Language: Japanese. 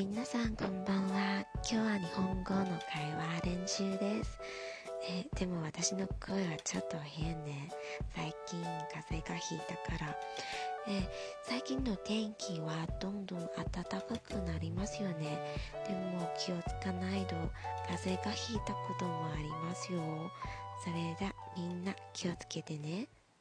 皆さんこんばんは。今日は日本語の会話練習です。えでも私の声はちょっと変ね。最近風邪がひいたから。え最近の天気はどんどん暖かくなりますよね。でも気をつかないと風邪がひいたこともありますよ。それじゃみんな気をつけてね。